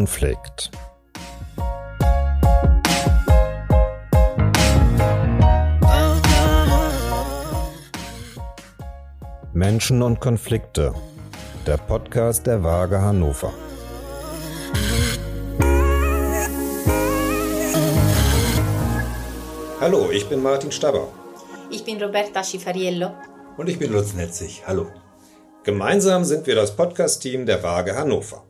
Konflikt. Menschen und Konflikte. Der Podcast der Waage Hannover. Hallo, ich bin Martin Staber. Ich bin Roberta Schifariello. Und ich bin Lutz Netzig. Hallo. Gemeinsam sind wir das Podcast-Team der Waage Hannover.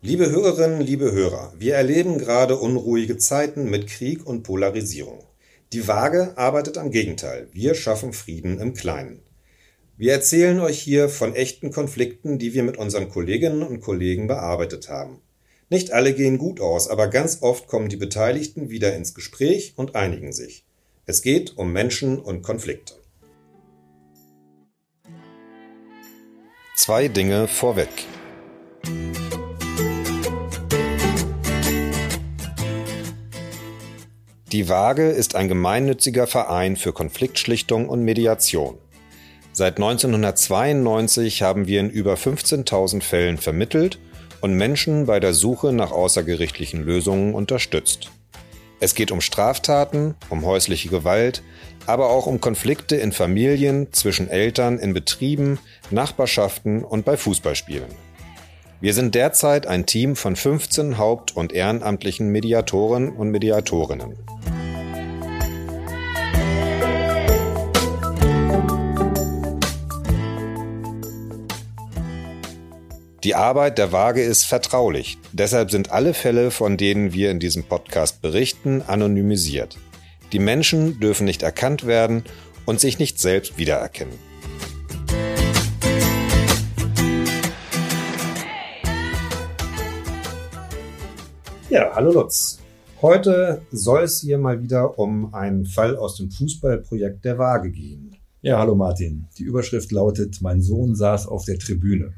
Liebe Hörerinnen, liebe Hörer, wir erleben gerade unruhige Zeiten mit Krieg und Polarisierung. Die Waage arbeitet am Gegenteil. Wir schaffen Frieden im Kleinen. Wir erzählen euch hier von echten Konflikten, die wir mit unseren Kolleginnen und Kollegen bearbeitet haben. Nicht alle gehen gut aus, aber ganz oft kommen die Beteiligten wieder ins Gespräch und einigen sich. Es geht um Menschen und Konflikte. Zwei Dinge vorweg. Die Waage ist ein gemeinnütziger Verein für Konfliktschlichtung und Mediation. Seit 1992 haben wir in über 15.000 Fällen vermittelt und Menschen bei der Suche nach außergerichtlichen Lösungen unterstützt. Es geht um Straftaten, um häusliche Gewalt, aber auch um Konflikte in Familien, zwischen Eltern, in Betrieben, Nachbarschaften und bei Fußballspielen. Wir sind derzeit ein Team von 15 haupt- und ehrenamtlichen Mediatoren und Mediatorinnen. Die Arbeit der Waage ist vertraulich. Deshalb sind alle Fälle, von denen wir in diesem Podcast berichten, anonymisiert. Die Menschen dürfen nicht erkannt werden und sich nicht selbst wiedererkennen. Ja, hallo Lutz. Heute soll es hier mal wieder um einen Fall aus dem Fußballprojekt der Waage gehen. Ja, hallo Martin. Die Überschrift lautet, mein Sohn saß auf der Tribüne.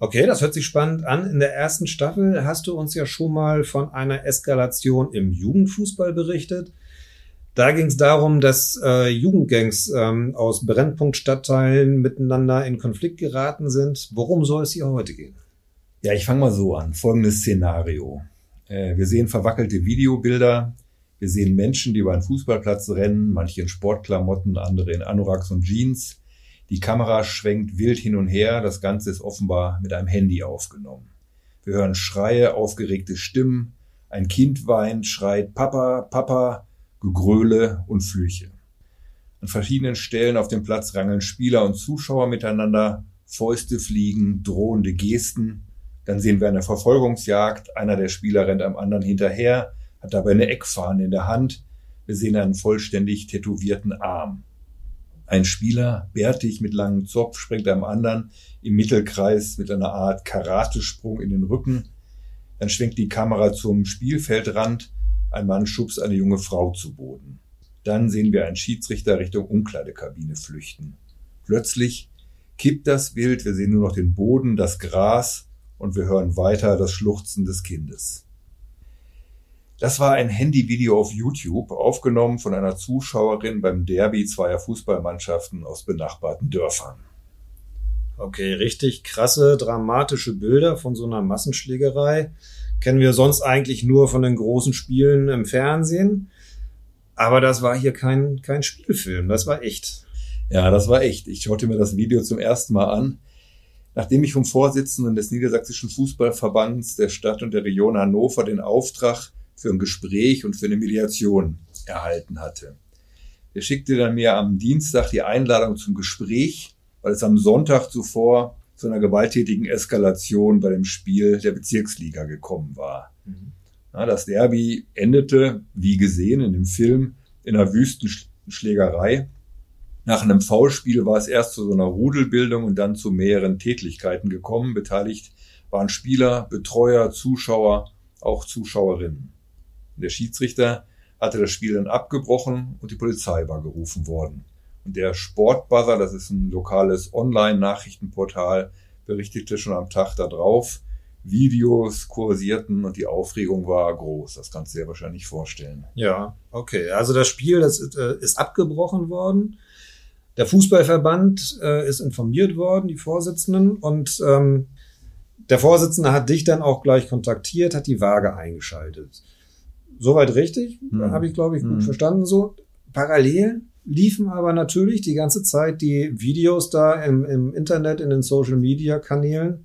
Okay, das hört sich spannend an. In der ersten Staffel hast du uns ja schon mal von einer Eskalation im Jugendfußball berichtet. Da ging es darum, dass äh, Jugendgangs ähm, aus Brennpunktstadtteilen miteinander in Konflikt geraten sind. Worum soll es hier heute gehen? Ja, ich fange mal so an. Folgendes Szenario. Äh, wir sehen verwackelte Videobilder. Wir sehen Menschen, die über einen Fußballplatz rennen, manche in Sportklamotten, andere in Anoraks und Jeans. Die Kamera schwenkt wild hin und her. Das Ganze ist offenbar mit einem Handy aufgenommen. Wir hören Schreie, aufgeregte Stimmen. Ein Kind weint, schreit Papa, Papa, Gegröle und Flüche. An verschiedenen Stellen auf dem Platz rangeln Spieler und Zuschauer miteinander. Fäuste fliegen, drohende Gesten. Dann sehen wir eine Verfolgungsjagd. Einer der Spieler rennt am anderen hinterher, hat dabei eine Eckfahne in der Hand. Wir sehen einen vollständig tätowierten Arm. Ein Spieler, bärtig mit langem Zopf, springt einem anderen im Mittelkreis mit einer Art Karatesprung in den Rücken. Dann schwenkt die Kamera zum Spielfeldrand. Ein Mann schubst eine junge Frau zu Boden. Dann sehen wir einen Schiedsrichter Richtung Umkleidekabine flüchten. Plötzlich kippt das Bild, wir sehen nur noch den Boden, das Gras und wir hören weiter das Schluchzen des Kindes. Das war ein Handyvideo auf YouTube, aufgenommen von einer Zuschauerin beim Derby zweier Fußballmannschaften aus benachbarten Dörfern. Okay, richtig krasse, dramatische Bilder von so einer Massenschlägerei. Kennen wir sonst eigentlich nur von den großen Spielen im Fernsehen. Aber das war hier kein, kein Spielfilm, das war echt. Ja, das war echt. Ich schaute mir das Video zum ersten Mal an. Nachdem ich vom Vorsitzenden des Niedersächsischen Fußballverbands der Stadt und der Region Hannover den Auftrag für ein Gespräch und für eine Mediation erhalten hatte. Er schickte dann mir am Dienstag die Einladung zum Gespräch, weil es am Sonntag zuvor zu einer gewalttätigen Eskalation bei dem Spiel der Bezirksliga gekommen war. Mhm. Ja, das Derby endete, wie gesehen in dem Film, in einer Wüstenschlägerei. Nach einem Foulspiel war es erst zu so einer Rudelbildung und dann zu mehreren Tätlichkeiten gekommen. Beteiligt waren Spieler, Betreuer, Zuschauer, auch Zuschauerinnen. Der Schiedsrichter hatte das Spiel dann abgebrochen und die Polizei war gerufen worden. Und der Sportbuzzer, das ist ein lokales Online-Nachrichtenportal, berichtete schon am Tag darauf, Videos kursierten und die Aufregung war groß. Das kannst du dir wahrscheinlich vorstellen. Ja, okay. Also das Spiel, das äh, ist abgebrochen worden. Der Fußballverband äh, ist informiert worden, die Vorsitzenden, und ähm, Der Vorsitzende hat dich dann auch gleich kontaktiert, hat die Waage eingeschaltet. Soweit richtig, hm. habe ich glaube ich gut hm. verstanden so. Parallel liefen aber natürlich die ganze Zeit die Videos da im, im Internet, in den Social Media Kanälen.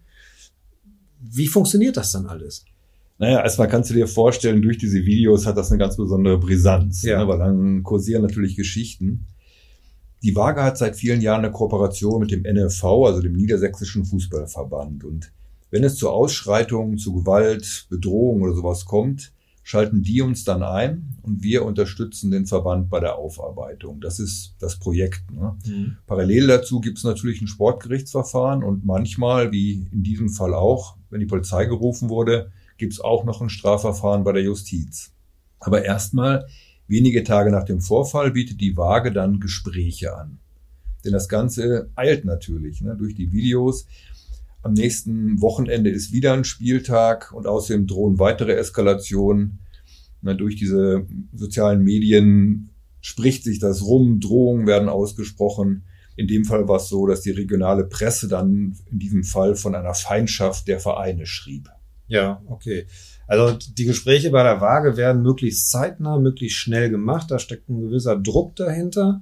Wie funktioniert das dann alles? Naja, erstmal kannst du dir vorstellen, durch diese Videos hat das eine ganz besondere Brisanz, ja. ne, weil dann kursieren natürlich Geschichten. Die Waage hat seit vielen Jahren eine Kooperation mit dem NFV, also dem Niedersächsischen Fußballverband. Und wenn es zu Ausschreitungen, zu Gewalt, Bedrohung oder sowas kommt, schalten die uns dann ein und wir unterstützen den Verband bei der Aufarbeitung. Das ist das Projekt. Ne? Mhm. Parallel dazu gibt es natürlich ein Sportgerichtsverfahren und manchmal, wie in diesem Fall auch, wenn die Polizei gerufen wurde, gibt es auch noch ein Strafverfahren bei der Justiz. Aber erstmal, wenige Tage nach dem Vorfall bietet die Waage dann Gespräche an. Denn das Ganze eilt natürlich ne, durch die Videos. Am nächsten Wochenende ist wieder ein Spieltag und außerdem drohen weitere Eskalationen. Na, durch diese sozialen Medien spricht sich das rum, Drohungen werden ausgesprochen. In dem Fall war es so, dass die regionale Presse dann in diesem Fall von einer Feindschaft der Vereine schrieb. Ja, okay. Also die Gespräche bei der Waage werden möglichst zeitnah, möglichst schnell gemacht. Da steckt ein gewisser Druck dahinter.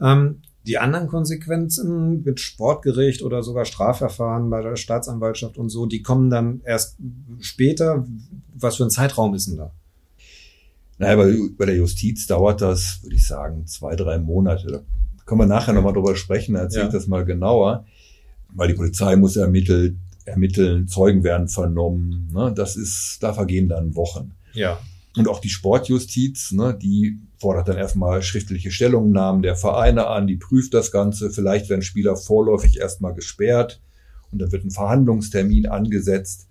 Ähm, die anderen Konsequenzen mit Sportgericht oder sogar Strafverfahren bei der Staatsanwaltschaft und so, die kommen dann erst später. Was für ein Zeitraum ist denn da? Naja, bei, bei der Justiz dauert das, würde ich sagen, zwei, drei Monate. Da können wir nachher nochmal drüber sprechen, erzähle ja. ich das mal genauer. Weil die Polizei muss ermitteln, ermitteln, Zeugen werden vernommen. Ne? Das ist, da vergehen dann Wochen. Ja. Und auch die Sportjustiz, ne, die fordert dann erstmal schriftliche Stellungnahmen der Vereine an, die prüft das Ganze. Vielleicht werden Spieler vorläufig erstmal gesperrt und dann wird ein Verhandlungstermin angesetzt.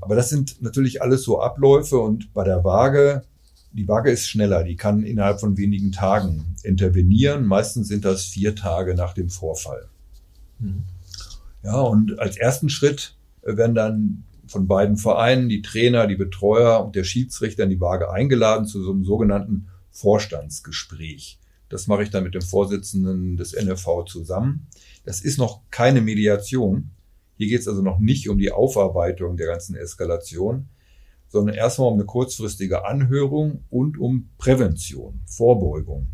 Aber das sind natürlich alles so Abläufe und bei der Waage, die Waage ist schneller, die kann innerhalb von wenigen Tagen intervenieren. Meistens sind das vier Tage nach dem Vorfall. Mhm. Ja, und als ersten Schritt werden dann von beiden Vereinen, die Trainer, die Betreuer und der Schiedsrichter in die Waage eingeladen zu so einem sogenannten Vorstandsgespräch. Das mache ich dann mit dem Vorsitzenden des NFV zusammen. Das ist noch keine Mediation. Hier geht es also noch nicht um die Aufarbeitung der ganzen Eskalation, sondern erstmal um eine kurzfristige Anhörung und um Prävention, Vorbeugung.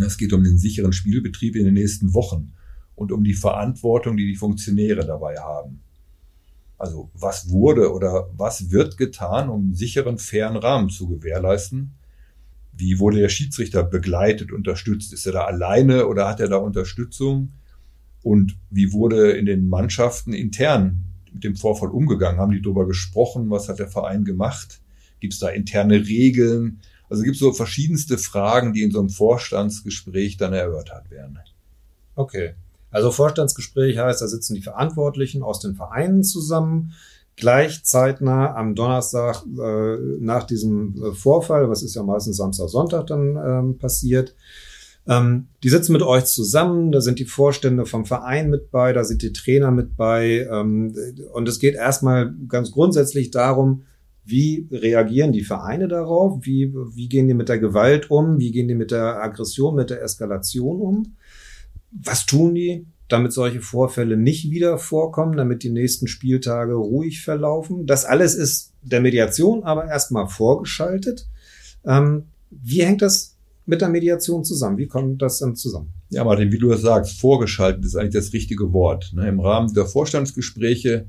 Es geht um den sicheren Spielbetrieb in den nächsten Wochen und um die Verantwortung, die die Funktionäre dabei haben. Also was wurde oder was wird getan, um einen sicheren, fairen Rahmen zu gewährleisten? Wie wurde der Schiedsrichter begleitet, unterstützt? Ist er da alleine oder hat er da Unterstützung? Und wie wurde in den Mannschaften intern mit dem Vorfall umgegangen? Haben die darüber gesprochen? Was hat der Verein gemacht? Gibt es da interne Regeln? Also gibt es so verschiedenste Fragen, die in so einem Vorstandsgespräch dann erörtert werden. Okay. Also Vorstandsgespräch heißt, da sitzen die Verantwortlichen aus den Vereinen zusammen, gleich am Donnerstag äh, nach diesem äh, Vorfall, was ist ja meistens Samstag, Sonntag dann ähm, passiert. Ähm, die sitzen mit euch zusammen, da sind die Vorstände vom Verein mit bei, da sind die Trainer mit bei. Ähm, und es geht erstmal ganz grundsätzlich darum, wie reagieren die Vereine darauf? Wie, wie gehen die mit der Gewalt um? Wie gehen die mit der Aggression, mit der Eskalation um? Was tun die, damit solche Vorfälle nicht wieder vorkommen, damit die nächsten Spieltage ruhig verlaufen? Das alles ist der Mediation aber erstmal vorgeschaltet. Ähm, wie hängt das mit der Mediation zusammen? Wie kommt das dann zusammen? Ja, Martin, wie du das sagst, vorgeschaltet ist eigentlich das richtige Wort. Ne? Im Rahmen der Vorstandsgespräche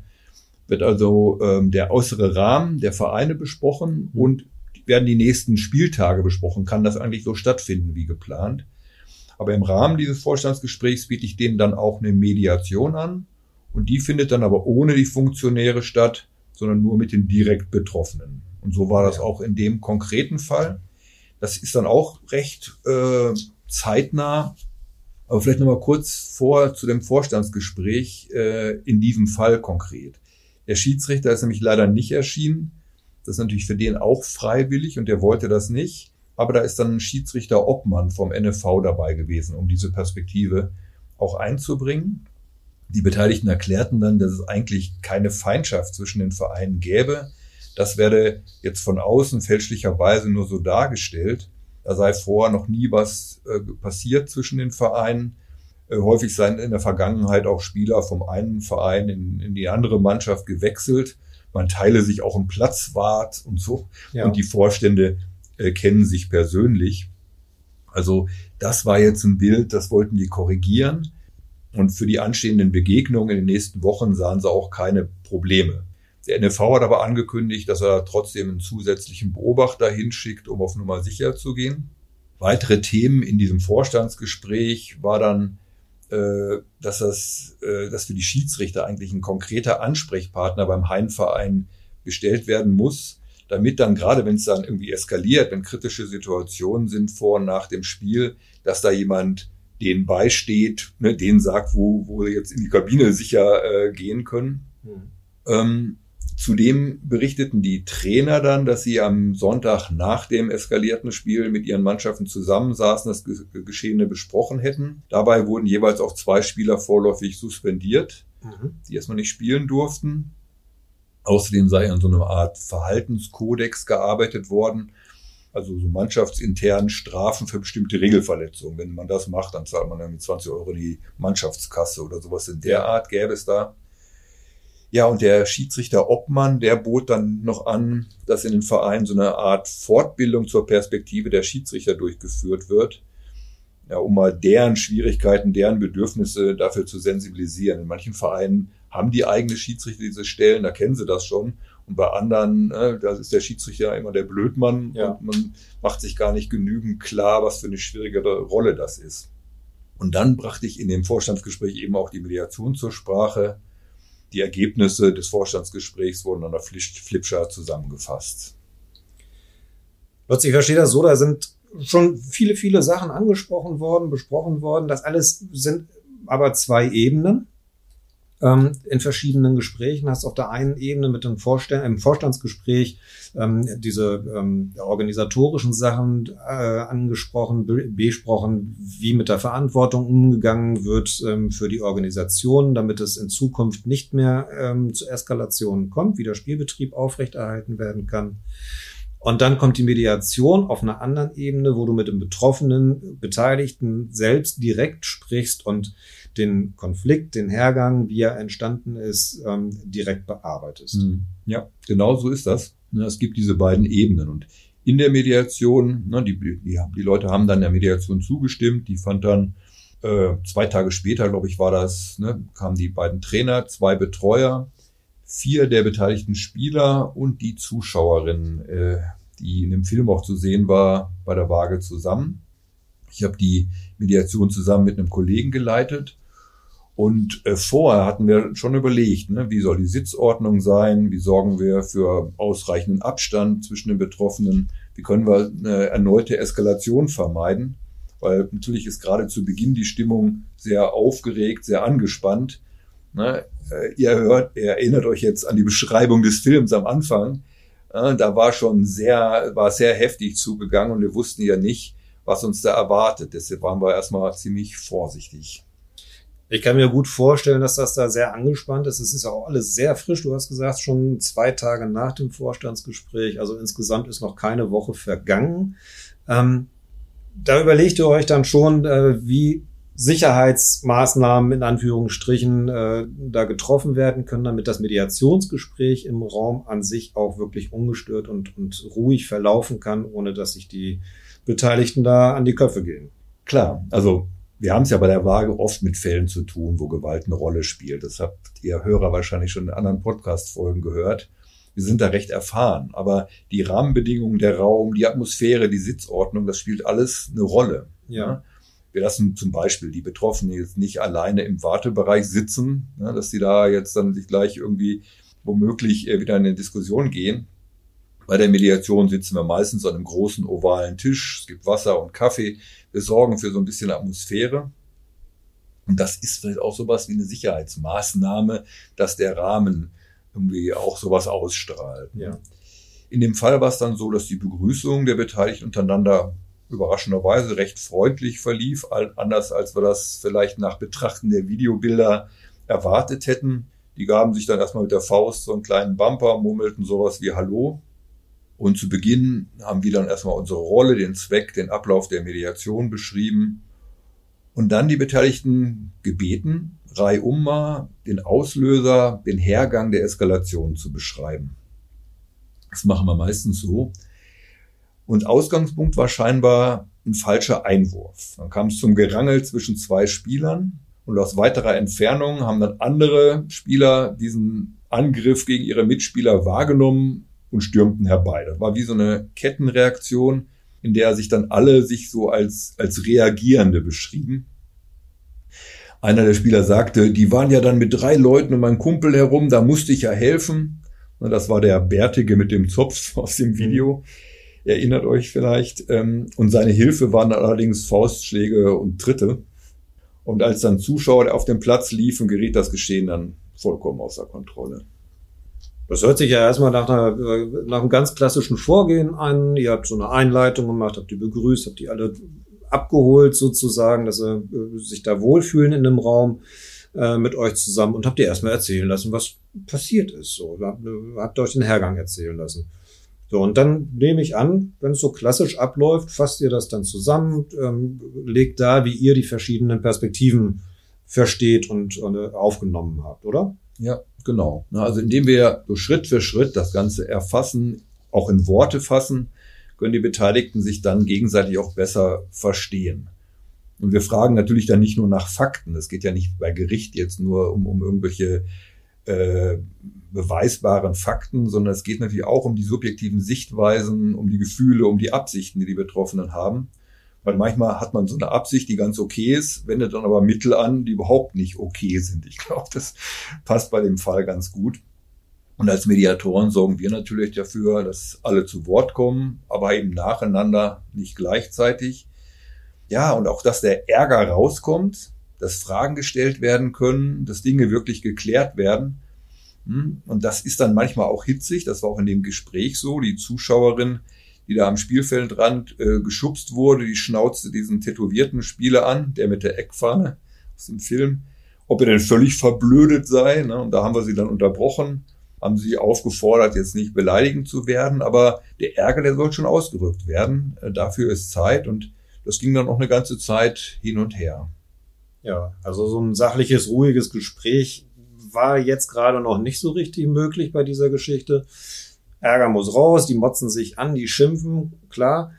wird also ähm, der äußere Rahmen der Vereine besprochen mhm. und werden die nächsten Spieltage besprochen. Kann das eigentlich so stattfinden wie geplant? Aber im Rahmen dieses Vorstandsgesprächs biete ich denen dann auch eine Mediation an. Und die findet dann aber ohne die Funktionäre statt, sondern nur mit den direkt Betroffenen. Und so war das auch in dem konkreten Fall. Das ist dann auch recht äh, zeitnah. Aber vielleicht nochmal kurz vor zu dem Vorstandsgespräch äh, in diesem Fall konkret. Der Schiedsrichter ist nämlich leider nicht erschienen. Das ist natürlich für den auch freiwillig und der wollte das nicht. Aber da ist dann ein Schiedsrichter Obmann vom NFV dabei gewesen, um diese Perspektive auch einzubringen. Die Beteiligten erklärten dann, dass es eigentlich keine Feindschaft zwischen den Vereinen gäbe. Das werde jetzt von außen fälschlicherweise nur so dargestellt. Da sei vorher noch nie was äh, passiert zwischen den Vereinen. Äh, häufig seien in der Vergangenheit auch Spieler vom einen Verein in, in die andere Mannschaft gewechselt. Man teile sich auch einen Platzwart und so. Ja. Und die Vorstände äh, kennen sich persönlich. Also das war jetzt ein Bild, das wollten die korrigieren. Und für die anstehenden Begegnungen in den nächsten Wochen sahen sie auch keine Probleme. Der NFV hat aber angekündigt, dass er trotzdem einen zusätzlichen Beobachter hinschickt, um auf Nummer sicher zu gehen. Weitere Themen in diesem Vorstandsgespräch war dann, äh, dass, das, äh, dass für die Schiedsrichter eigentlich ein konkreter Ansprechpartner beim Heimverein gestellt werden muss, damit dann gerade, wenn es dann irgendwie eskaliert, wenn kritische Situationen sind vor und nach dem Spiel, dass da jemand denen beisteht, ne, denen sagt, wo, wo sie jetzt in die Kabine sicher äh, gehen können. Mhm. Ähm, Zudem berichteten die Trainer dann, dass sie am Sonntag nach dem eskalierten Spiel mit ihren Mannschaften zusammensaßen, das Geschehene besprochen hätten. Dabei wurden jeweils auch zwei Spieler vorläufig suspendiert, mhm. die erstmal nicht spielen durften. Außerdem sei an so einer Art Verhaltenskodex gearbeitet worden, also so mannschaftsinternen Strafen für bestimmte Regelverletzungen. Wenn man das macht, dann zahlt man mit 20 Euro die Mannschaftskasse oder sowas in der Art gäbe es da. Ja, und der Schiedsrichter Obmann, der bot dann noch an, dass in den Vereinen so eine Art Fortbildung zur Perspektive der Schiedsrichter durchgeführt wird, ja, um mal deren Schwierigkeiten, deren Bedürfnisse dafür zu sensibilisieren. In manchen Vereinen haben die eigene Schiedsrichter diese Stellen, da kennen sie das schon. Und bei anderen, äh, da ist der Schiedsrichter immer der Blödmann ja. und man macht sich gar nicht genügend klar, was für eine schwierigere Rolle das ist. Und dann brachte ich in dem Vorstandsgespräch eben auch die Mediation zur Sprache. Die Ergebnisse des Vorstandsgesprächs wurden an der Flipchart zusammengefasst. Lutz, ich verstehe das so, da sind schon viele, viele Sachen angesprochen worden, besprochen worden. Das alles sind aber zwei Ebenen ähm, in verschiedenen Gesprächen. Hast auf der einen Ebene mit dem Vorstand, im Vorstandsgespräch ähm, diese ähm, organisatorischen Sachen äh, angesprochen, besprochen, wie mit der Verantwortung umgegangen wird ähm, für die Organisation, damit es in Zukunft nicht mehr ähm, zu Eskalationen kommt, wie der Spielbetrieb aufrechterhalten werden kann. Und dann kommt die Mediation auf einer anderen Ebene, wo du mit dem Betroffenen, Beteiligten selbst direkt sprichst und den Konflikt, den Hergang, wie er entstanden ist, ähm, direkt bearbeitest. Hm. Ja, genau so ist das. Es gibt diese beiden Ebenen und in der Mediation, ne, die, die, die Leute haben dann der Mediation zugestimmt, die fand dann äh, zwei Tage später, glaube ich, war das, ne, kamen die beiden Trainer, zwei Betreuer, vier der beteiligten Spieler und die Zuschauerin, äh, die in dem Film auch zu sehen war, bei der Waage zusammen. Ich habe die Mediation zusammen mit einem Kollegen geleitet und äh, vorher hatten wir schon überlegt, ne, wie soll die Sitzordnung sein, wie sorgen wir für ausreichenden Abstand zwischen den Betroffenen, wie können wir eine erneute Eskalation vermeiden, weil natürlich ist gerade zu Beginn die Stimmung sehr aufgeregt, sehr angespannt. Ne? Äh, ihr hört, ihr erinnert euch jetzt an die Beschreibung des Films am Anfang. Äh, da war schon sehr, war sehr heftig zugegangen und wir wussten ja nicht, was uns da erwartet. Deshalb waren wir erstmal ziemlich vorsichtig. Ich kann mir gut vorstellen, dass das da sehr angespannt ist. Es ist ja auch alles sehr frisch. Du hast gesagt, schon zwei Tage nach dem Vorstandsgespräch. Also insgesamt ist noch keine Woche vergangen. Ähm, da überlegt ihr euch dann schon, äh, wie Sicherheitsmaßnahmen in Anführungsstrichen äh, da getroffen werden können, damit das Mediationsgespräch im Raum an sich auch wirklich ungestört und, und ruhig verlaufen kann, ohne dass sich die Beteiligten da an die Köpfe gehen. Klar, also wir haben es ja bei der Waage oft mit Fällen zu tun, wo Gewalt eine Rolle spielt. Das habt ihr Hörer wahrscheinlich schon in anderen Podcast-Folgen gehört. Wir sind da recht erfahren. Aber die Rahmenbedingungen, der Raum, die Atmosphäre, die Sitzordnung, das spielt alles eine Rolle. Ja. Wir lassen zum Beispiel die Betroffenen jetzt nicht alleine im Wartebereich sitzen, ja, dass sie da jetzt dann sich gleich irgendwie womöglich äh, wieder in eine Diskussion gehen. Bei der Mediation sitzen wir meistens an einem großen ovalen Tisch. Es gibt Wasser und Kaffee. Wir sorgen für so ein bisschen Atmosphäre. Und das ist vielleicht auch sowas wie eine Sicherheitsmaßnahme, dass der Rahmen irgendwie auch sowas ausstrahlt. Ja. In dem Fall war es dann so, dass die Begrüßung der Beteiligten untereinander überraschenderweise recht freundlich verlief, anders als wir das vielleicht nach Betrachten der Videobilder erwartet hätten. Die gaben sich dann erstmal mit der Faust so einen kleinen Bumper, murmelten sowas wie Hallo und zu Beginn haben wir dann erstmal unsere Rolle, den Zweck, den Ablauf der Mediation beschrieben. Und dann die Beteiligten gebeten, reihum mal den Auslöser, den Hergang der Eskalation zu beschreiben. Das machen wir meistens so. Und Ausgangspunkt war scheinbar ein falscher Einwurf. Dann kam es zum Gerangel zwischen zwei Spielern und aus weiterer Entfernung haben dann andere Spieler diesen Angriff gegen ihre Mitspieler wahrgenommen und stürmten herbei. Das war wie so eine Kettenreaktion, in der sich dann alle sich so als, als Reagierende beschrieben. Einer der Spieler sagte, die waren ja dann mit drei Leuten um meinen Kumpel herum, da musste ich ja helfen. Und das war der Bärtige mit dem Zopf aus dem Video. Erinnert euch vielleicht. Ähm, und seine Hilfe waren allerdings Faustschläge und Tritte. Und als dann Zuschauer auf dem Platz liefen, geriet das Geschehen dann vollkommen außer Kontrolle. Das hört sich ja erstmal nach, einer, nach einem ganz klassischen Vorgehen an. Ihr habt so eine Einleitung gemacht, habt die begrüßt, habt die alle abgeholt sozusagen, dass sie äh, sich da wohlfühlen in dem Raum äh, mit euch zusammen und habt ihr erstmal erzählen lassen, was passiert ist. So, habt, habt euch den Hergang erzählen lassen. So, und dann nehme ich an, wenn es so klassisch abläuft, fasst ihr das dann zusammen, ähm, legt da, wie ihr die verschiedenen Perspektiven versteht und, und äh, aufgenommen habt, oder? Ja, genau. Also indem wir so Schritt für Schritt das Ganze erfassen, auch in Worte fassen, können die Beteiligten sich dann gegenseitig auch besser verstehen. Und wir fragen natürlich dann nicht nur nach Fakten. Es geht ja nicht bei Gericht jetzt nur um, um irgendwelche äh, beweisbaren Fakten, sondern es geht natürlich auch um die subjektiven Sichtweisen, um die Gefühle, um die Absichten, die die Betroffenen haben. Weil manchmal hat man so eine Absicht, die ganz okay ist, wendet dann aber Mittel an, die überhaupt nicht okay sind. Ich glaube, das passt bei dem Fall ganz gut. Und als Mediatoren sorgen wir natürlich dafür, dass alle zu Wort kommen, aber eben nacheinander, nicht gleichzeitig. Ja, und auch, dass der Ärger rauskommt, dass Fragen gestellt werden können, dass Dinge wirklich geklärt werden. Hm? Und das ist dann manchmal auch hitzig. Das war auch in dem Gespräch so. Die Zuschauerin, die da am Spielfeldrand äh, geschubst wurde, die schnauzte diesen tätowierten Spieler an, der mit der Eckfahne aus dem Film, ob er denn völlig verblödet sei. Ne? Und da haben wir sie dann unterbrochen haben sie aufgefordert, jetzt nicht beleidigend zu werden, aber der Ärger, der soll schon ausgerückt werden. Äh, dafür ist Zeit und das ging dann auch eine ganze Zeit hin und her. Ja, also so ein sachliches, ruhiges Gespräch war jetzt gerade noch nicht so richtig möglich bei dieser Geschichte. Ärger muss raus, die motzen sich an, die schimpfen, klar.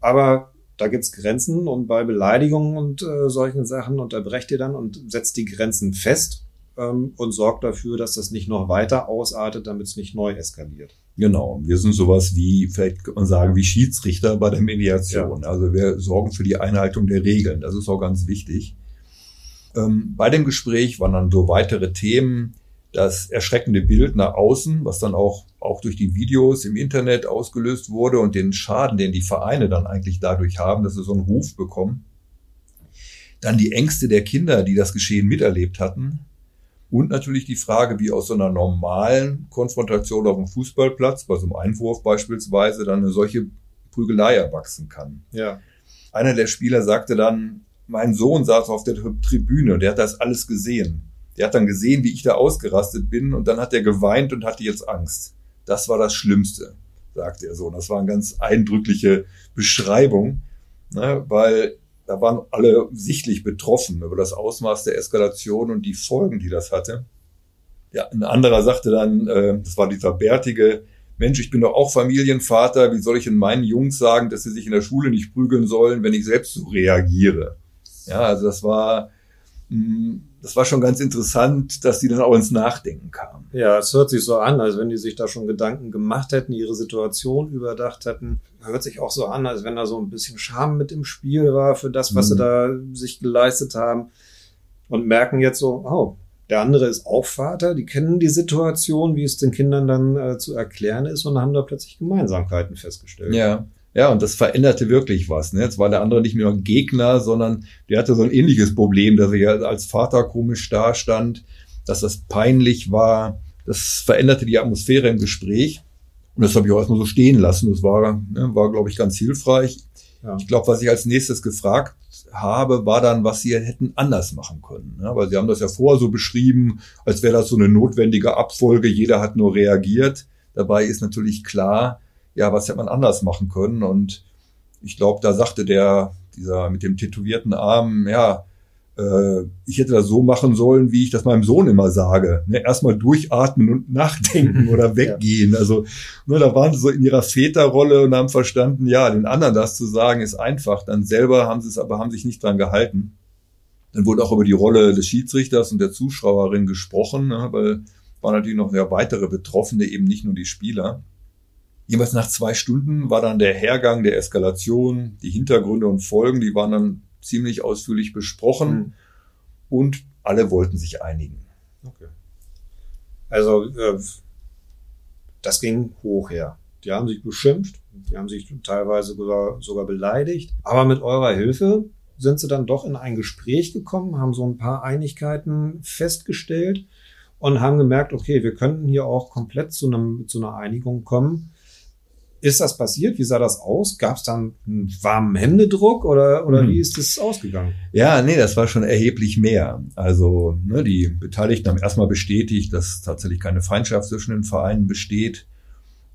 Aber da gibt's Grenzen und bei Beleidigungen und äh, solchen Sachen unterbrecht ihr dann und setzt die Grenzen fest ähm, und sorgt dafür, dass das nicht noch weiter ausartet, damit es nicht neu eskaliert. Genau. Wir sind sowas wie, vielleicht kann man sagen, wie Schiedsrichter bei der Mediation. Ja. Also wir sorgen für die Einhaltung der Regeln. Das ist auch ganz wichtig. Ähm, bei dem Gespräch waren dann so weitere Themen, das erschreckende Bild nach außen, was dann auch, auch durch die Videos im Internet ausgelöst wurde und den Schaden, den die Vereine dann eigentlich dadurch haben, dass sie so einen Ruf bekommen. Dann die Ängste der Kinder, die das Geschehen miterlebt hatten. Und natürlich die Frage, wie aus so einer normalen Konfrontation auf dem Fußballplatz, bei so einem Einwurf beispielsweise, dann eine solche Prügelei erwachsen kann. Ja. Einer der Spieler sagte dann, mein Sohn saß auf der Tribüne und der hat das alles gesehen. Der hat dann gesehen, wie ich da ausgerastet bin und dann hat er geweint und hatte jetzt Angst. Das war das Schlimmste, sagte er so. Und das war eine ganz eindrückliche Beschreibung, ne, weil da waren alle sichtlich betroffen über das Ausmaß der Eskalation und die Folgen, die das hatte. Ja, ein anderer sagte dann, äh, das war dieser bärtige, Mensch, ich bin doch auch Familienvater, wie soll ich in meinen Jungs sagen, dass sie sich in der Schule nicht prügeln sollen, wenn ich selbst so reagiere? Ja, also das war, mh, mm, das war schon ganz interessant, dass die dann auch ins Nachdenken kamen. Ja, es hört sich so an, als wenn die sich da schon Gedanken gemacht hätten, ihre Situation überdacht hätten. Hört sich auch so an, als wenn da so ein bisschen Scham mit im Spiel war für das, was mhm. sie da sich geleistet haben. Und merken jetzt so, oh, der andere ist auch Vater, die kennen die Situation, wie es den Kindern dann äh, zu erklären ist und haben da plötzlich Gemeinsamkeiten festgestellt. Ja. Ja, und das veränderte wirklich was. Ne? Jetzt war der andere nicht mehr ein Gegner, sondern der hatte so ein ähnliches Problem, dass er als Vater komisch dastand, dass das peinlich war. Das veränderte die Atmosphäre im Gespräch. Und das habe ich auch erstmal so stehen lassen. Das war, ne, war glaube ich, ganz hilfreich. Ja. Ich glaube, was ich als nächstes gefragt habe, war dann, was sie hätten anders machen können. Ja, weil sie haben das ja vorher so beschrieben, als wäre das so eine notwendige Abfolge. Jeder hat nur reagiert. Dabei ist natürlich klar, ja, was hätte man anders machen können? Und ich glaube, da sagte der, dieser mit dem tätowierten Arm, ja, äh, ich hätte das so machen sollen, wie ich das meinem Sohn immer sage. Ne? Erstmal durchatmen und nachdenken oder weggehen. Ja. Also ne, da waren sie so in ihrer Väterrolle und haben verstanden, ja, den anderen das zu sagen ist einfach. Dann selber haben sie es aber haben sich nicht dran gehalten. Dann wurde auch über die Rolle des Schiedsrichters und der Zuschauerin gesprochen, ne, weil waren natürlich noch ja, weitere Betroffene, eben nicht nur die Spieler. Jeweils nach zwei Stunden war dann der Hergang der Eskalation, die Hintergründe und Folgen, die waren dann ziemlich ausführlich besprochen mhm. und alle wollten sich einigen. Okay. Also äh, das ging hoch her. Die haben sich beschimpft, die haben sich teilweise sogar, sogar beleidigt. Aber mit eurer Hilfe sind sie dann doch in ein Gespräch gekommen, haben so ein paar Einigkeiten festgestellt und haben gemerkt, okay, wir könnten hier auch komplett zu, einem, zu einer Einigung kommen. Ist das passiert? Wie sah das aus? Gab es dann einen warmen Händedruck oder, oder hm. wie ist das ausgegangen? Ja, nee, das war schon erheblich mehr. Also ne, die Beteiligten haben erstmal bestätigt, dass tatsächlich keine Feindschaft zwischen den Vereinen besteht,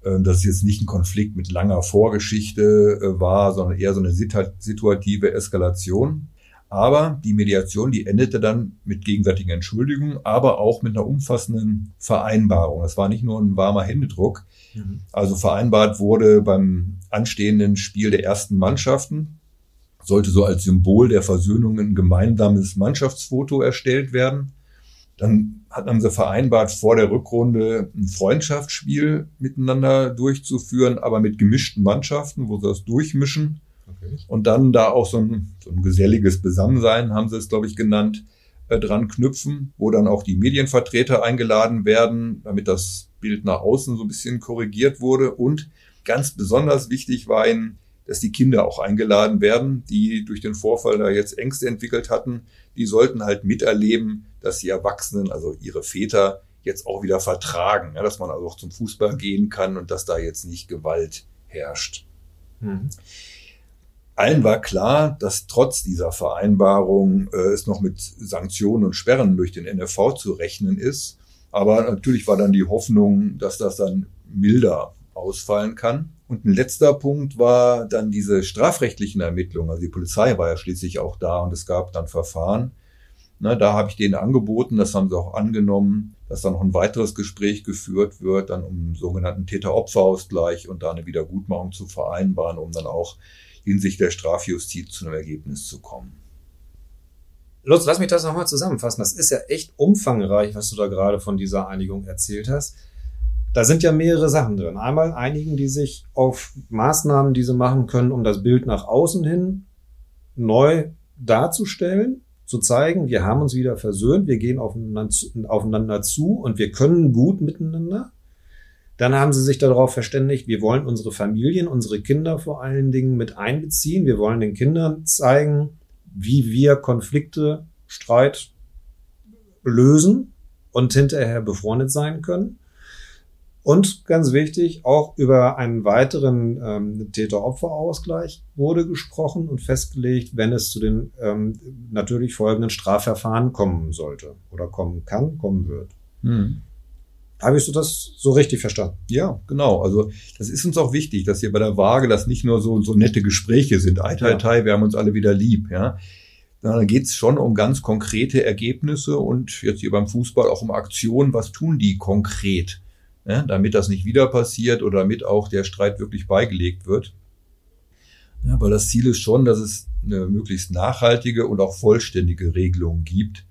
äh, dass es jetzt nicht ein Konflikt mit langer Vorgeschichte äh, war, sondern eher so eine situative Eskalation. Aber die Mediation, die endete dann mit gegenseitigen Entschuldigungen, aber auch mit einer umfassenden Vereinbarung. Es war nicht nur ein warmer Händedruck. Mhm. Also vereinbart wurde beim anstehenden Spiel der ersten Mannschaften, sollte so als Symbol der Versöhnung ein gemeinsames Mannschaftsfoto erstellt werden. Dann haben sie vereinbart, vor der Rückrunde ein Freundschaftsspiel miteinander durchzuführen, aber mit gemischten Mannschaften, wo sie das durchmischen. Okay. Und dann da auch so ein, so ein geselliges Besammensein, haben sie es, glaube ich, genannt, äh, dran knüpfen, wo dann auch die Medienvertreter eingeladen werden, damit das Bild nach außen so ein bisschen korrigiert wurde. Und ganz besonders wichtig war ihnen, dass die Kinder auch eingeladen werden, die durch den Vorfall da jetzt Ängste entwickelt hatten. Die sollten halt miterleben, dass die Erwachsenen, also ihre Väter, jetzt auch wieder vertragen, ja, dass man also auch zum Fußball gehen kann und dass da jetzt nicht Gewalt herrscht. Mhm. Allen war klar, dass trotz dieser Vereinbarung äh, es noch mit Sanktionen und Sperren durch den NFV zu rechnen ist. Aber natürlich war dann die Hoffnung, dass das dann milder ausfallen kann. Und ein letzter Punkt war dann diese strafrechtlichen Ermittlungen. Also die Polizei war ja schließlich auch da und es gab dann Verfahren. Na, da habe ich denen angeboten, das haben sie auch angenommen, dass dann noch ein weiteres Gespräch geführt wird, dann um sogenannten Täter-Opfer-Ausgleich und da eine Wiedergutmachung zu vereinbaren, um dann auch hinsichtlich der Strafjustiz zu einem Ergebnis zu kommen. Lutz, lass mich das nochmal zusammenfassen. Das ist ja echt umfangreich, was du da gerade von dieser Einigung erzählt hast. Da sind ja mehrere Sachen drin. Einmal einigen die sich auf Maßnahmen, die sie machen können, um das Bild nach außen hin neu darzustellen, zu zeigen, wir haben uns wieder versöhnt, wir gehen aufeinander zu und wir können gut miteinander. Dann haben sie sich darauf verständigt, wir wollen unsere Familien, unsere Kinder vor allen Dingen mit einbeziehen. Wir wollen den Kindern zeigen, wie wir Konflikte, Streit lösen und hinterher befreundet sein können. Und ganz wichtig, auch über einen weiteren ähm, Täter-Opfer-Ausgleich wurde gesprochen und festgelegt, wenn es zu den ähm, natürlich folgenden Strafverfahren kommen sollte oder kommen kann, kommen wird. Hm. Habe ich so das so richtig verstanden? Ja, genau. Also das ist uns auch wichtig, dass hier bei der Waage das nicht nur so, so nette Gespräche sind. Ei, tai, tai, wir haben uns alle wieder lieb. Ja, da geht es schon um ganz konkrete Ergebnisse und jetzt hier beim Fußball auch um Aktionen. Was tun die konkret, ja, damit das nicht wieder passiert oder damit auch der Streit wirklich beigelegt wird? Ja, weil das Ziel ist schon, dass es eine möglichst nachhaltige und auch vollständige Regelung gibt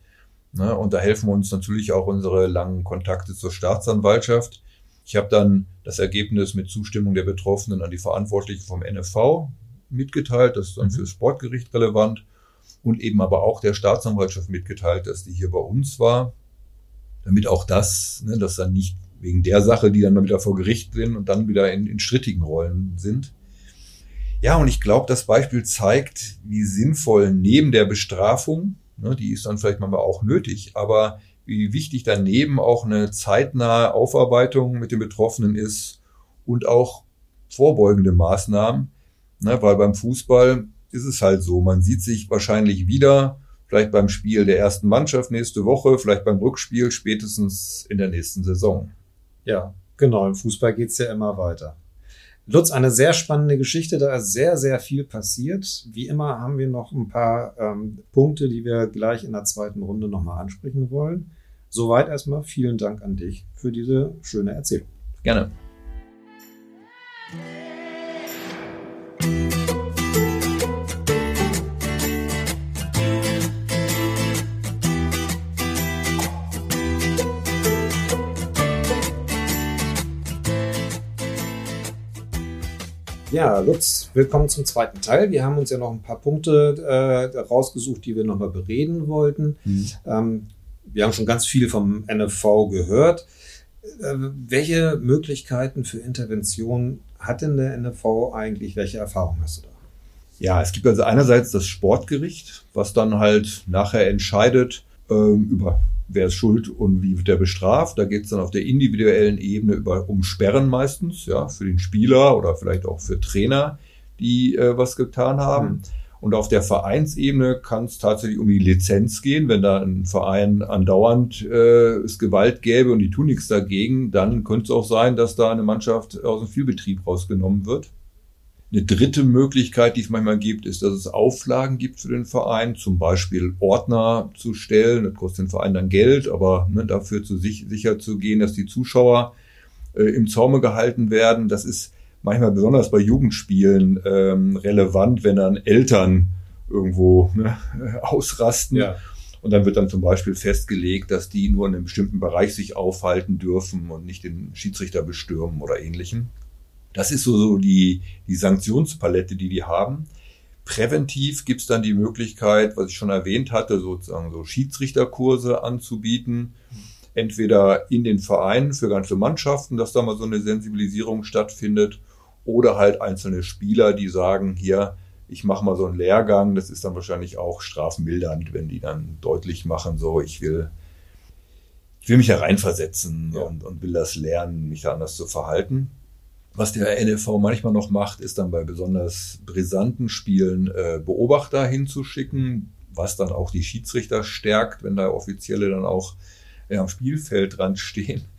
Ne? Und da helfen uns natürlich auch unsere langen Kontakte zur Staatsanwaltschaft. Ich habe dann das Ergebnis mit Zustimmung der Betroffenen an die Verantwortlichen vom NFV mitgeteilt. Das ist dann mhm. fürs Sportgericht relevant. Und eben aber auch der Staatsanwaltschaft mitgeteilt, dass die hier bei uns war. Damit auch das, ne, dass dann nicht wegen der Sache, die dann wieder vor Gericht sind und dann wieder in, in strittigen Rollen sind. Ja, und ich glaube, das Beispiel zeigt, wie sinnvoll neben der Bestrafung die ist dann vielleicht manchmal auch nötig, aber wie wichtig daneben auch eine zeitnahe Aufarbeitung mit den Betroffenen ist und auch vorbeugende Maßnahmen, ne, weil beim Fußball ist es halt so, man sieht sich wahrscheinlich wieder, vielleicht beim Spiel der ersten Mannschaft nächste Woche, vielleicht beim Rückspiel spätestens in der nächsten Saison. Ja, genau, im Fußball geht's ja immer weiter. Lutz, eine sehr spannende Geschichte, da ist sehr, sehr viel passiert. Wie immer haben wir noch ein paar ähm, Punkte, die wir gleich in der zweiten Runde nochmal ansprechen wollen. Soweit erstmal vielen Dank an dich für diese schöne Erzählung. Gerne. Ja, Lutz, willkommen zum zweiten Teil. Wir haben uns ja noch ein paar Punkte äh, rausgesucht, die wir nochmal bereden wollten. Mhm. Ähm, wir haben schon ganz viel vom NFV gehört. Äh, welche Möglichkeiten für Intervention hat denn der NFV eigentlich? Welche Erfahrungen hast du da? Ja, es gibt also einerseits das Sportgericht, was dann halt nachher entscheidet ähm, über wer ist schuld und wie wird er bestraft. Da geht es dann auf der individuellen Ebene über um Sperren meistens, ja, für den Spieler oder vielleicht auch für Trainer, die äh, was getan haben. Mhm. Und auf der Vereinsebene kann es tatsächlich um die Lizenz gehen. Wenn da ein Verein andauernd äh, es Gewalt gäbe und die tun nichts dagegen, dann könnte es auch sein, dass da eine Mannschaft aus dem Spielbetrieb rausgenommen wird. Eine dritte Möglichkeit, die es manchmal gibt, ist, dass es Auflagen gibt für den Verein, zum Beispiel Ordner zu stellen. Das kostet den Verein dann Geld, aber ne, dafür zu sich, sicher zu gehen, dass die Zuschauer äh, im Zaume gehalten werden. Das ist manchmal besonders bei Jugendspielen ähm, relevant, wenn dann Eltern irgendwo ne, ausrasten. Ja. Und dann wird dann zum Beispiel festgelegt, dass die nur in einem bestimmten Bereich sich aufhalten dürfen und nicht den Schiedsrichter bestürmen oder ähnlichem. Das ist so, so die, die Sanktionspalette, die die haben. Präventiv gibt's dann die Möglichkeit, was ich schon erwähnt hatte, sozusagen so Schiedsrichterkurse anzubieten. Entweder in den Vereinen für ganze Mannschaften, dass da mal so eine Sensibilisierung stattfindet, oder halt einzelne Spieler, die sagen, hier, ich mache mal so einen Lehrgang, das ist dann wahrscheinlich auch strafmildernd, wenn die dann deutlich machen, so, ich will, ich will mich da reinversetzen ja. und, und will das lernen, mich da anders zu verhalten. Was der NFV manchmal noch macht, ist dann bei besonders brisanten Spielen äh, Beobachter hinzuschicken, was dann auch die Schiedsrichter stärkt, wenn da Offizielle dann auch ja, am Spielfeld dran stehen.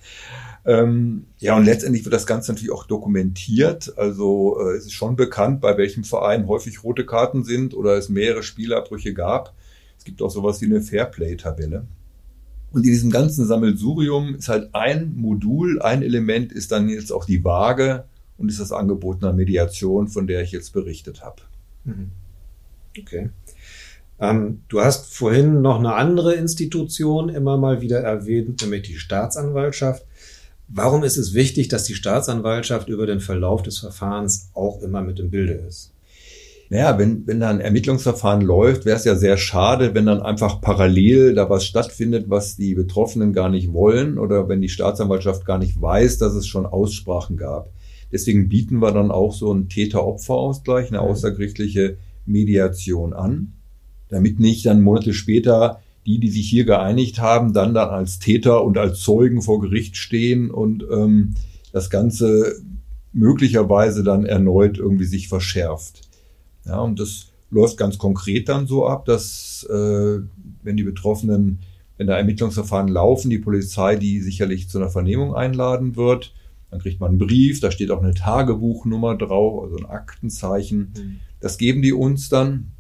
Ähm, ja, und letztendlich wird das Ganze natürlich auch dokumentiert. Also äh, es ist schon bekannt, bei welchem Verein häufig rote Karten sind oder es mehrere Spielabbrüche gab. Es gibt auch sowas wie eine Fairplay-Tabelle. Und in diesem ganzen Sammelsurium ist halt ein Modul, ein Element ist dann jetzt auch die Waage und ist das Angebot einer Mediation, von der ich jetzt berichtet habe. Mhm. Okay. Ähm, du hast vorhin noch eine andere Institution immer mal wieder erwähnt, nämlich die Staatsanwaltschaft. Warum ist es wichtig, dass die Staatsanwaltschaft über den Verlauf des Verfahrens auch immer mit im Bilde ist? Naja, wenn, wenn da ein Ermittlungsverfahren läuft, wäre es ja sehr schade, wenn dann einfach parallel da was stattfindet, was die Betroffenen gar nicht wollen oder wenn die Staatsanwaltschaft gar nicht weiß, dass es schon Aussprachen gab. Deswegen bieten wir dann auch so einen Täter-Opfer-Ausgleich, eine außergerichtliche Mediation an, damit nicht dann Monate später die, die sich hier geeinigt haben, dann dann als Täter und als Zeugen vor Gericht stehen und ähm, das Ganze möglicherweise dann erneut irgendwie sich verschärft. Ja, und das läuft ganz konkret dann so ab, dass äh, wenn die Betroffenen, wenn da Ermittlungsverfahren laufen, die Polizei die sicherlich zu einer Vernehmung einladen wird. Dann kriegt man einen Brief, da steht auch eine Tagebuchnummer drauf, also ein Aktenzeichen. Mhm. Das geben die uns dann.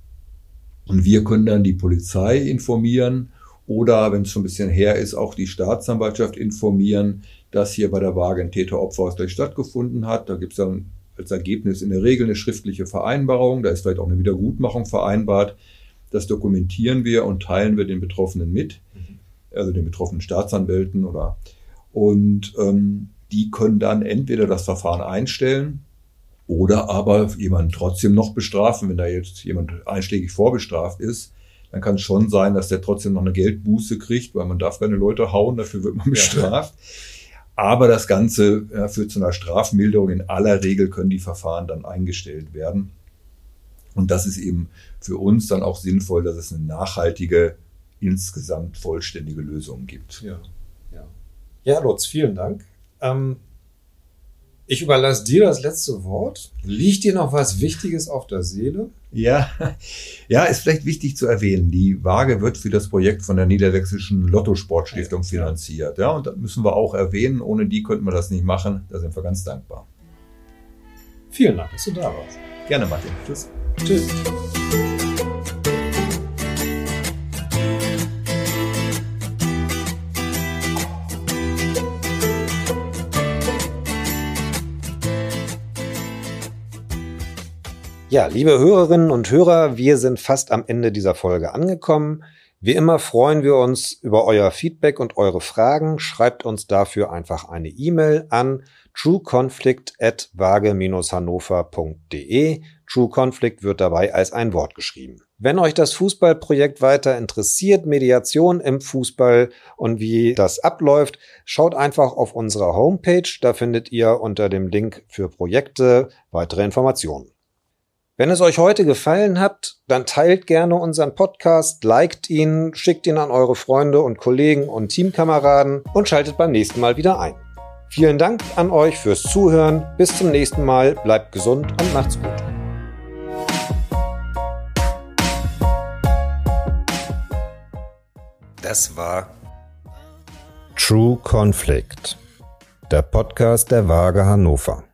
Und wir können dann die Polizei informieren oder, wenn es schon ein bisschen her ist, auch die Staatsanwaltschaft informieren, dass hier bei der Waage ein Täter-Opfer-Ausgleich stattgefunden hat. Da gibt es dann als Ergebnis in der Regel eine schriftliche Vereinbarung. Da ist vielleicht auch eine Wiedergutmachung vereinbart. Das dokumentieren wir und teilen wir den Betroffenen mit, also den betroffenen Staatsanwälten oder und ähm, die können dann entweder das Verfahren einstellen oder aber jemanden trotzdem noch bestrafen, wenn da jetzt jemand einschlägig vorbestraft ist. Dann kann es schon sein, dass der trotzdem noch eine Geldbuße kriegt, weil man darf keine Leute hauen, dafür wird man bestraft. Ja. Aber das Ganze ja, führt zu einer Strafmilderung. In aller Regel können die Verfahren dann eingestellt werden. Und das ist eben für uns dann auch sinnvoll, dass es eine nachhaltige, insgesamt vollständige Lösung gibt. Ja, ja. ja Lutz, vielen Dank. Ähm, ich überlasse dir das letzte Wort. Liegt dir noch was Wichtiges auf der Seele? Ja, ja, ist vielleicht wichtig zu erwähnen. Die Waage wird für das Projekt von der Niedersächsischen Lottosportstiftung finanziert. Ja, und das müssen wir auch erwähnen. Ohne die könnten wir das nicht machen. Da sind wir ganz dankbar. Vielen Dank, dass du da warst. Gerne, Martin. Tschüss. Tschüss. Ja, liebe Hörerinnen und Hörer, wir sind fast am Ende dieser Folge angekommen. Wie immer freuen wir uns über euer Feedback und eure Fragen. Schreibt uns dafür einfach eine E-Mail an trueconflict@waage-hannover.de. True Conflict wird dabei als ein Wort geschrieben. Wenn euch das Fußballprojekt weiter interessiert, Mediation im Fußball und wie das abläuft, schaut einfach auf unserer Homepage. Da findet ihr unter dem Link für Projekte weitere Informationen. Wenn es euch heute gefallen hat, dann teilt gerne unseren Podcast, liked ihn, schickt ihn an eure Freunde und Kollegen und Teamkameraden und schaltet beim nächsten Mal wieder ein. Vielen Dank an euch fürs Zuhören. Bis zum nächsten Mal. Bleibt gesund und macht's gut. Das war True Conflict, der Podcast der Waage Hannover.